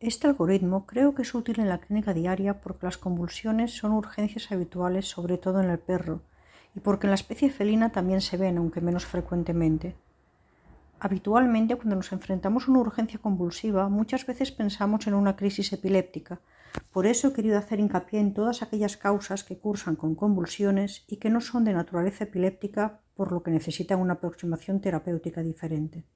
Este algoritmo creo que es útil en la clínica diaria porque las convulsiones son urgencias habituales sobre todo en el perro y porque en la especie felina también se ven, aunque menos frecuentemente. Habitualmente, cuando nos enfrentamos a una urgencia convulsiva, muchas veces pensamos en una crisis epiléptica. Por eso he querido hacer hincapié en todas aquellas causas que cursan con convulsiones y que no son de naturaleza epiléptica, por lo que necesitan una aproximación terapéutica diferente.